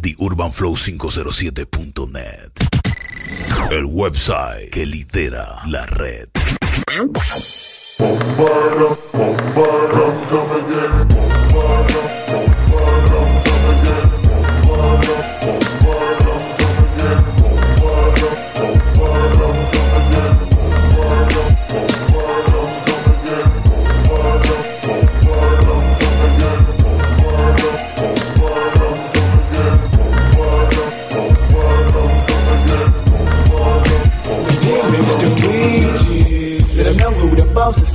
TheUrbanFlow507.net. El website que lidera la red.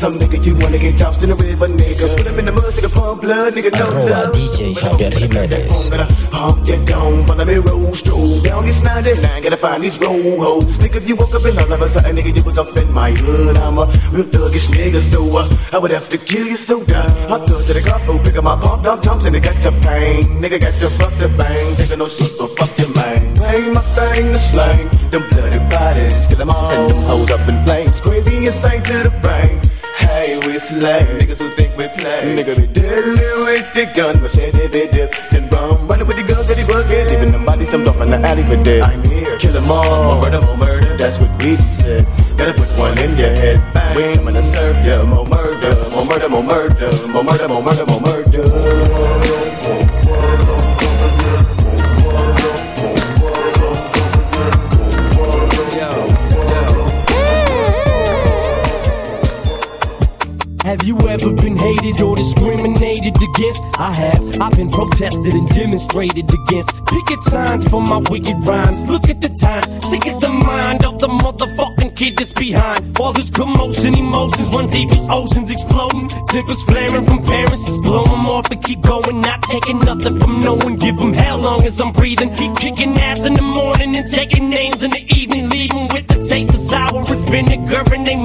Some nigga you wanna get tossed in the river, nigga. Put up in the mud, nigga, pump blood, nigga, no love. DJ Javier Jimenez. Honk your dome, follow me roll, stroll down this 99, gotta find these roll hoes. Nigga, if you woke up and all of a sudden, nigga, you was up in my hood. I'm a real thuggish nigga, so uh, I would have to kill you so die. I thug to the club, oh, pick up my pump, dump, jumps, and it got to pain. Nigga got to fuck the bang, taking no shit, so fuck your man. Bang my thing to slang, them bloody bodies, kill them all, send them hoes up in flames. Crazy insane to the brain. Hey, we slay niggas who think we play. Nigga be deadly with the gun, machete be dip, then bum. Running with the guns that he bucket, leaving them bodies dumped off in the alley for dead. I'm here, kill them all, more murder, more murder. That's what we just said. Gotta put one in your head, bang. We ain't coming to serve ya. More murder, more murder, more murder, more murder, more murder, more murder. Ever been hated or discriminated against? I have. I've been protested and demonstrated against. Picket signs for my wicked rhymes. Look at the times. Sick is the mind of the motherfucking kid that's behind. All this commotion, emotions run deep as oceans exploding. Tempers flaring from parents. Just blow them off and keep going. Not taking nothing from no one. Give them hell long as I'm breathing. Keep kicking ass in the morning and taking names in the evening. Leaving with the taste of sour as vinegar in their they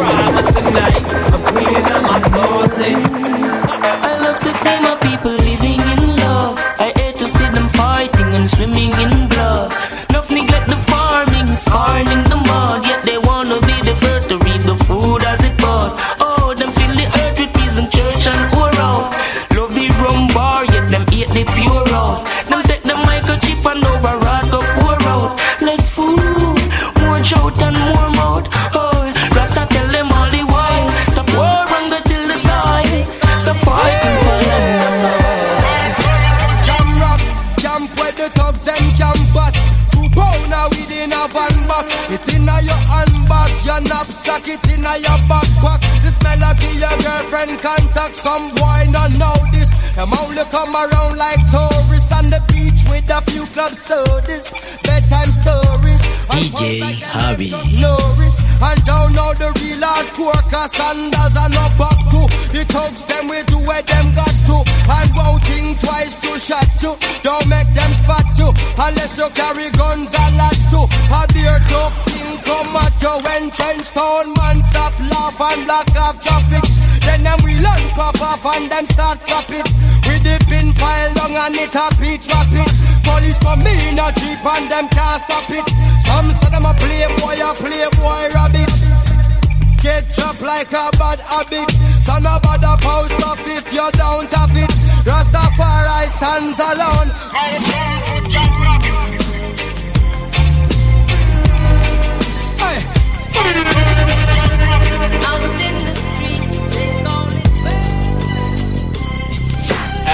But tonight I'm cleaning out my closet. I love to see my people living in love. I hate to see them fighting and swimming in cause sandals are no back to. The thugs them we do where them got to. And won't think twice to shot to. Don't make them spot you unless you carry guns a lot to. A beer tough thing come at you when trench town man stop laugh and block off traffic. Then them we learn pop off and them start drop it. With the pin file long and it beat drop it. Police come in a jeep and them can't stop it. Some say them a playboy a playboy rabbit Get dropped like a bad habit. Son of a post off if you don't have it. Rastafari stands alone. Hey.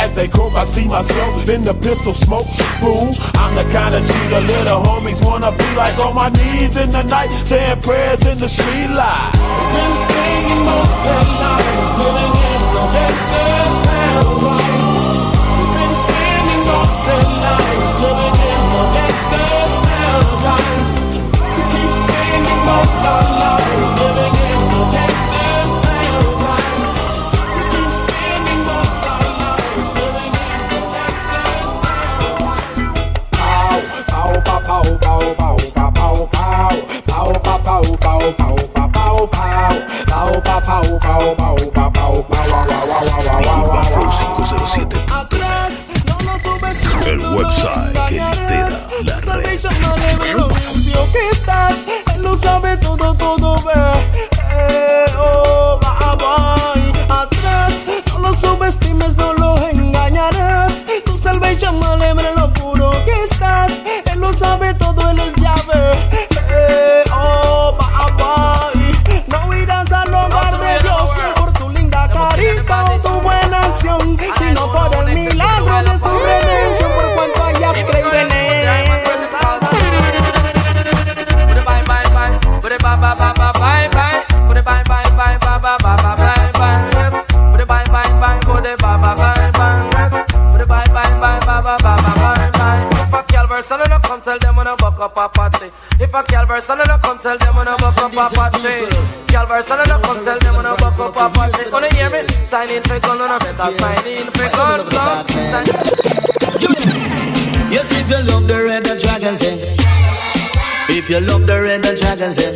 As they croak, I see myself in the pistol smoke. Fool, I'm the kind of G the little homies wanna be like on my knees in the night, saying prayers in the street light. Been most their lives, living in gangster's paradise. Been spending most their lives, living in gangster's paradise. Keep spending most our El website que lidera la red. no sabe up a party. If a girl verse, I'll come tell them when I buck up a party. Girl verse, I'll come tell them when I buck up a party. Gonna hear me? Sign in for gun, and I better sign in for gun. Yes, if you love the red the dragon sing. If you love the red the dragon sing.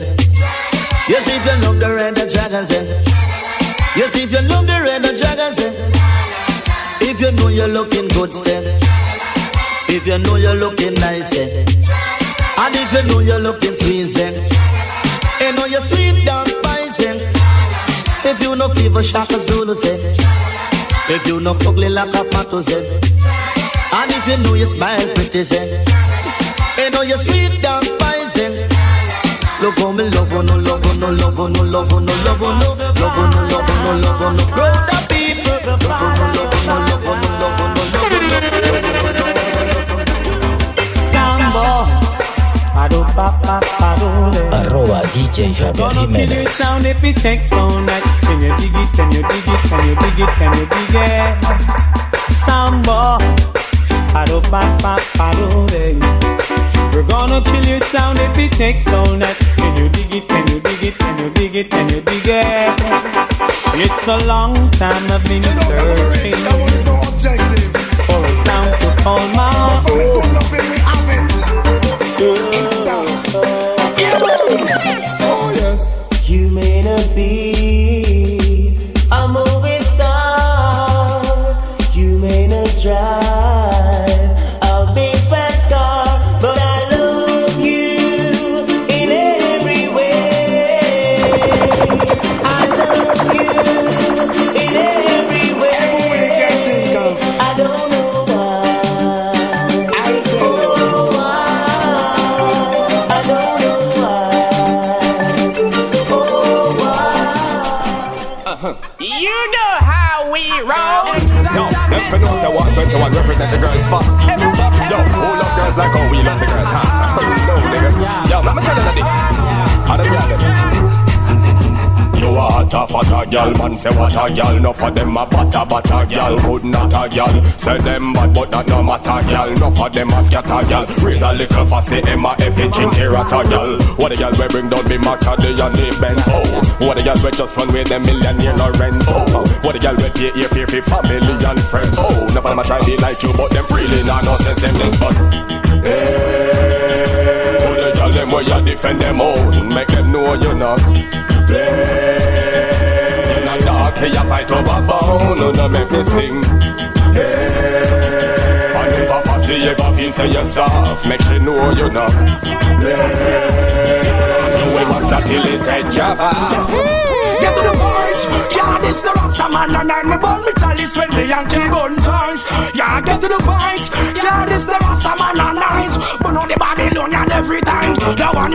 Yes, if you love the red the dragon sing. Yes, if you love the red the dragon sing. If you know you're looking good, say. If you know you're looking nice, say. And if you know you're looking sweet, say. And know you're sweet down say. If you no fever, shaka Zulu, say. If you no ugly like a pato, say. And if you know you smile pretty, say You know you sweet down spicy Look how me love you, no love you, no love you, no love you, no love you, no Love you, no love you, no love you, no of people Love you, no love you, no love Arroba DJ Javier Gonna kill your Jiménez. sound if it takes all night. Can you dig it? Can you dig it? Can you dig it? Can you dig it? Le. We're gonna kill your sound if it takes all night. Can you dig it? Can you dig it? Can you dig it? Can you dig it? It's a long time I've been searching for a sound to call my own. Oh, you may not be Yo, them for know say what 21 represent the girls fuck. Yo, who love girls like how we love the girls, huh? no, nigga. Yo, let me tell you this. How them got them? You a hot a fat a gal, man say what a gal? No for them a butter butter gal, could not a gal. Say them bad but that no matter gal. No for them a scatter gal. Raise a little fussy Emma F it chinky rata gal. What a gal we bring down be Macadie and the Benz. Oh, what a gal we just run with them millionaire Lorenz Oh, what a gal we pay here for family and friends. Oh, no for them a try be like you but them really not no sense them things but Hey, oh, the gal them where you defend them own. Make them know you not In a dark you fight over bone No, no make me sing Hey And if a fussy ever feel say you're soft Make she know you not play You will that till it's head java Get to the point. Yeah, this the Rasta man and I'm about me chalice when me and kill gun turns. Yeah, get to the point. Yeah, this the Rasta man and night. But on the Babylonian every time. The one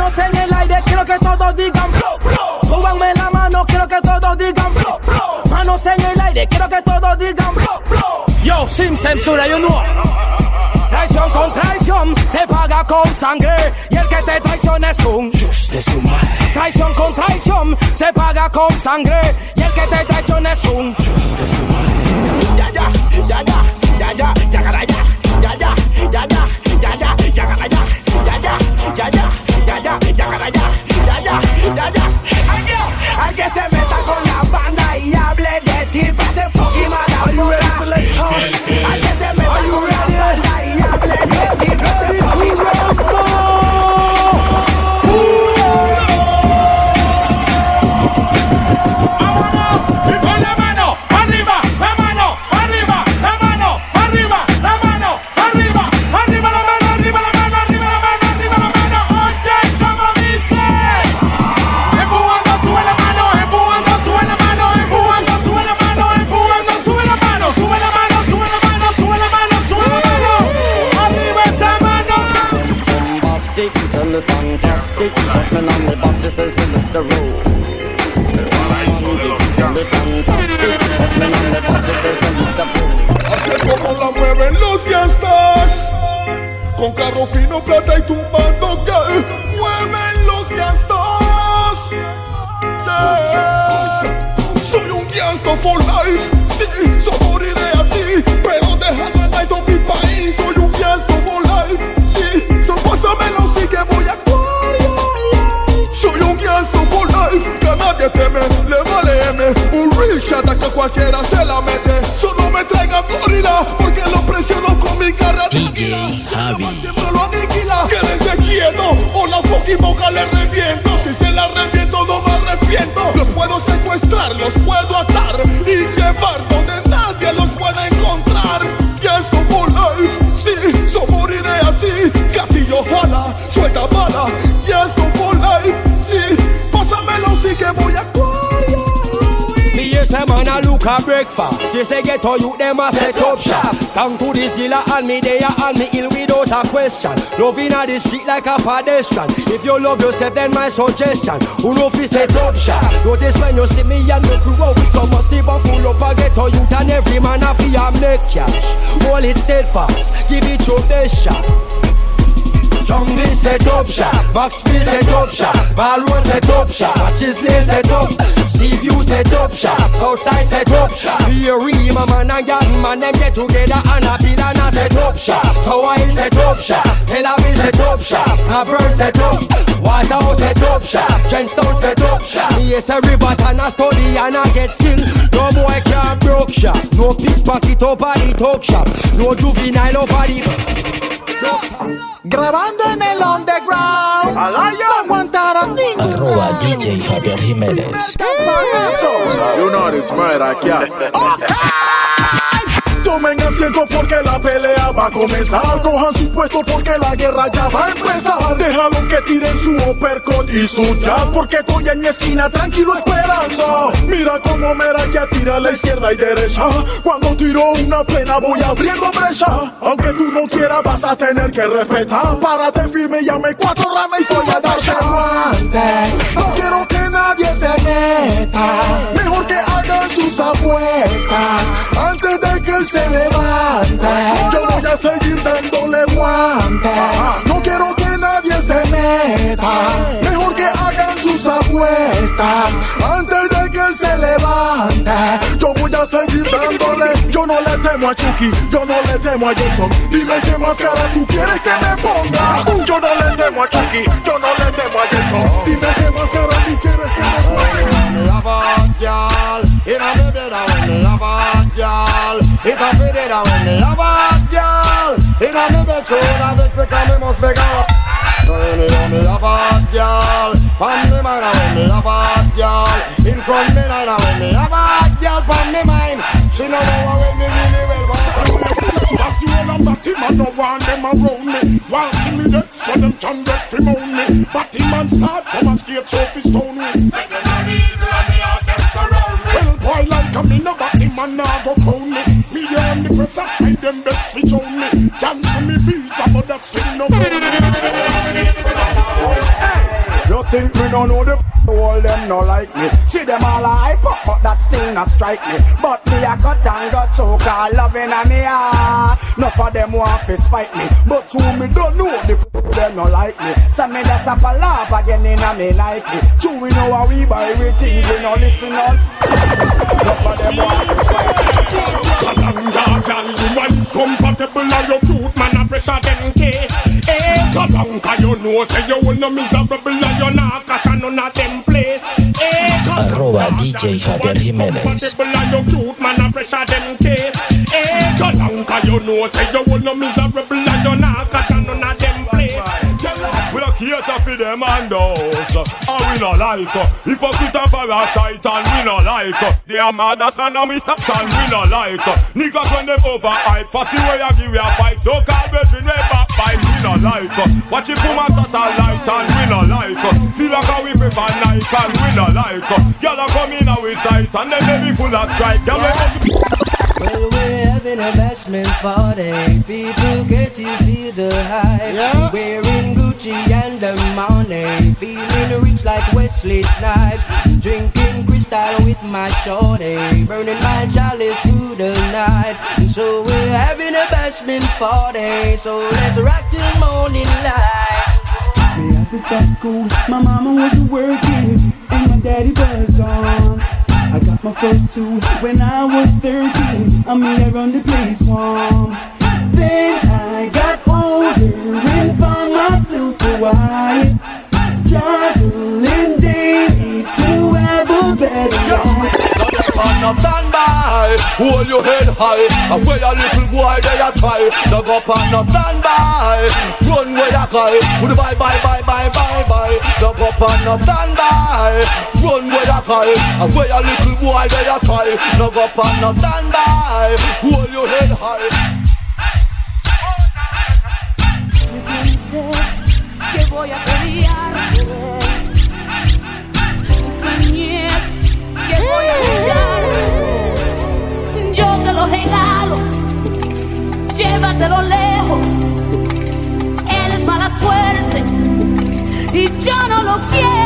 Manos en el aire, quiero que todos digan flow, flow. Súbanme la mano, quiero que todos digan flow, flow. Manos en el aire, quiero que todos digan flow, flow. Yo, sin censura, you know. Traición con traición se paga con sangre y el que te traiciona es un de su madre. Traición con traición se paga con sangre y el que te traiciona es un de su madre. Ya ya ya ya ya ya ya ya ya ya ya ya ya ya ya ya ya ya ya ya, ya ya, ya ya, ya ya, ya ya. Ay, al que se meta con la banda y hable de ti, pase fucking mala Al que se meta con la Carmen on the boxes es el Mr. El paraíso de los Así es como la mueven los gastas Con carro fino, plata y tumbando gal Mueven los gastas yeah. Soy un gasto for life. Nadie teme, le vale M Un real shot a que cualquiera se la mete Solo me traiga gorila Porque lo presiono con mi cara DJ Javi. lo aniquila. Quédense quieto o la fucking boca le reviento. Si se la reviento, no me arrepiento. Los puedo secuestrar, los puedo atar y llevar donde nadie los puede encontrar. Y esto for life, sí, so moriré así. Castillo jala, suelta bala. Man a breakfast. You say get all you them a set up shop. Down to the zilla and me there and me ill without a question. Loving a the street like a pedestrian. If you love yourself, then my suggestion. Who know fi set up shop? Notice when you see me and me crew out with some massive and full up a ghetto youth and every man a fi make cash. Hold it steadfast, give it your best shot. Tommy set up shop, box top set up shop, top set up shop, top shot, set up, sea view set up shop, Southside set up shop. Fury, my man and young man, them get together and a Pilana se top shot Hawaii se top shot, Tel Aviv se top shot, Havre se top Waterhouse se top shot, Trenchtown set up shop. Me is a river and a study and I get skill No boy can't broke shop, no pickpocket over the talk shop No juvenile over the... Grabando en el underground. No aguantarás ningún Arroba DJ Javier Jiménez. You know this murder, Tomen asiento porque la pelea va a comenzar. Cojan su puesto porque la guerra ya va a empezar. Déjalo que tiren su uppercut y su jab. Porque estoy en mi esquina tranquilo esperando. Mira cómo Mera ya tira a la izquierda y derecha. Cuando tiro una plena voy abriendo brecha. Aunque tú no quieras vas a tener que respetar. Párate firme, llame cuatro ramas y voy a guante. No quiero que nadie se meta. Mejor que hagan sus apuestas antes de que él se levante. Yo voy a seguir dándole guante. No quiero que nadie se meta. Mejor que hagan sus apuestas antes de que él se levante. Yo voy a seguir dándole. Yo no le temo a Chucky, yo no le temo a Johnson. Dime qué máscara tú quieres que me ponga. Yo no le temo a Chucky, yo no le temo a Johnson. Dime qué máscara tú quieres que me ponga. In a baby that when me have a girl It a fit it when me have a girl In a me because me must beg up When me me a bad girl From me mind when me a bad girl In front me line when me a bad girl From me mind She know how when me really well That's you all I'm batty man, no want them around me. While see me dead, so them can get free moan me. Batty man start come and straight so fi stone me. Well, boy, like a me no batty man, nah go crown me. I try them best fi own me. Cancel me visa, but that's still no You think me don't know the all them no like me. See them all hype up but that still not strike me. But me a cut and got choke all loving a me ah. heart Enough of them want to spite me. But you me don't know the them no like me. So me just have a laugh again in a me Nike True we know how we buy we things we no listen on. Enough of them want to spite me Kalanga, girl, you want your cute man a pressure them case. Eh, Kalanga, you know say you wanna miserable and you not catch a none of them place. Eh, Arroba DJ Javier Jiménez. comfortable and your cute man a pressure them case. Eh, Kalanga, you know say you wanna miserable and you not catch cater for them and us And we not like uh, Hypocrite and parasite and we not like uh, They are mad as man and we stop and we not like uh, Niggas when them overhype Fussy way I give you a fight So called brethren we backbite we not like Watch it for my satellite and we not like Feel like we prefer Nike and we not like Y'all are coming out sight and then they be full of strike Y'all Well, we're having a bashment party. People get to feel the hype. Wearing And the money. Feeling rich like Wesley Snipes. Drinking crystal with my shorty. Burning my chalice through the night. So we're having a bashment party. So let's rock till morning light. Me have to stop school. My mama wasn't working, and my daddy was gone. I got my first two when I was 13. I mean, I run the place warm. Then I got older and found myself a wife. Struggling daily to have a better life. Now stand by, hold your head high. And where a little boy they a try. Dug up and stand by. Run where you cry. The bye bye bye bye bye bye. Dug up and stand by. Run where you cry. And where a little boy they a try. Dug up and stand by. Hold your head high que voy a pelear Sueñes que voy a brillar. Yo te lo regalo Llévatelo lejos. Eres mala suerte Y yo no lo quiero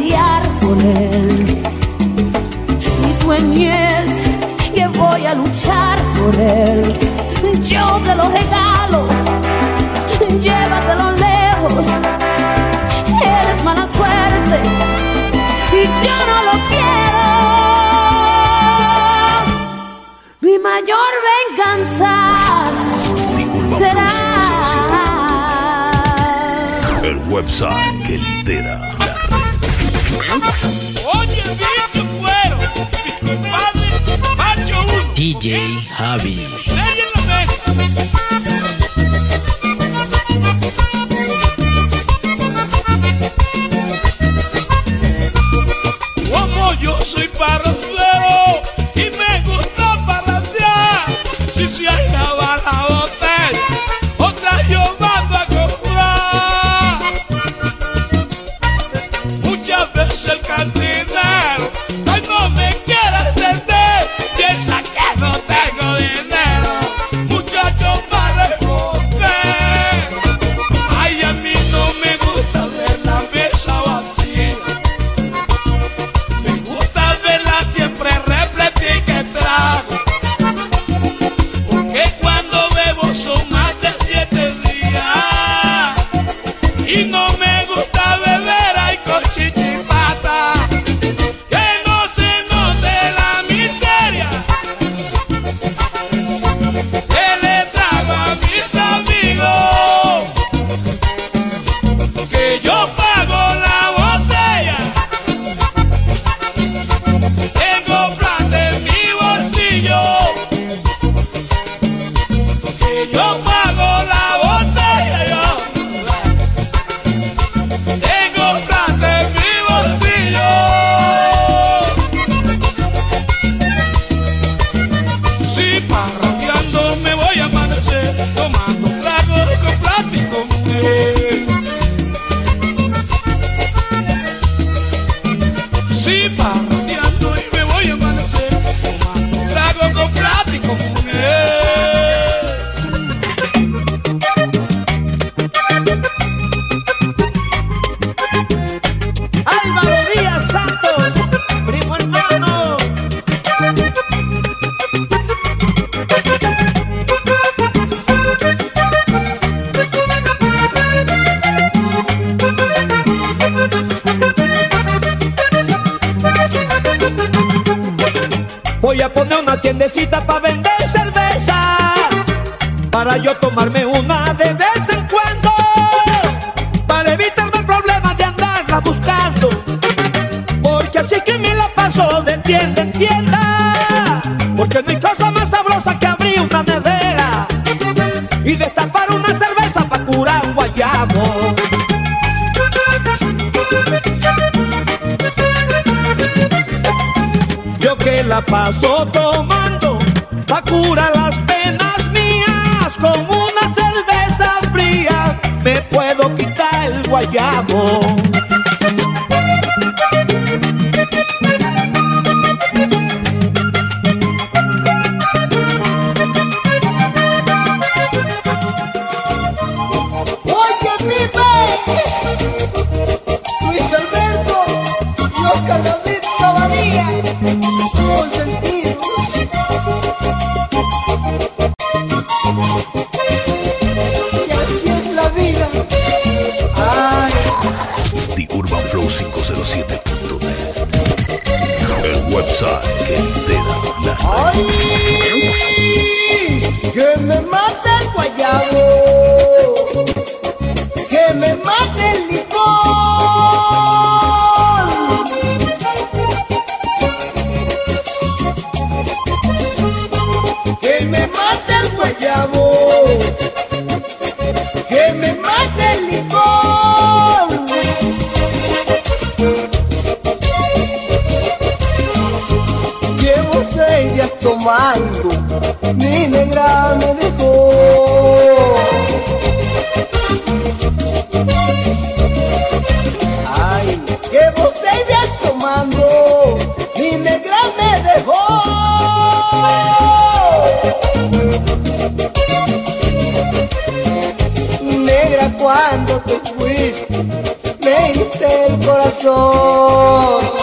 pelear él. Mi sueño es que voy a luchar por él. Yo te lo regalo, llévatelo lejos. Eres mala suerte y yo no lo quiero. Mi mayor venganza será el website que lidera. Oye, el DJ Javi. para yo tomarme una de vez en cuando, para evitarme el problema de andarla buscando, porque así que me la paso de tienda en tienda, porque no hay cosa más sabrosa que abrir una nevera y destapar una cerveza para curar un guayabo. Yo que la paso tomando, pa' curar la diabo 107.9. El website que rồi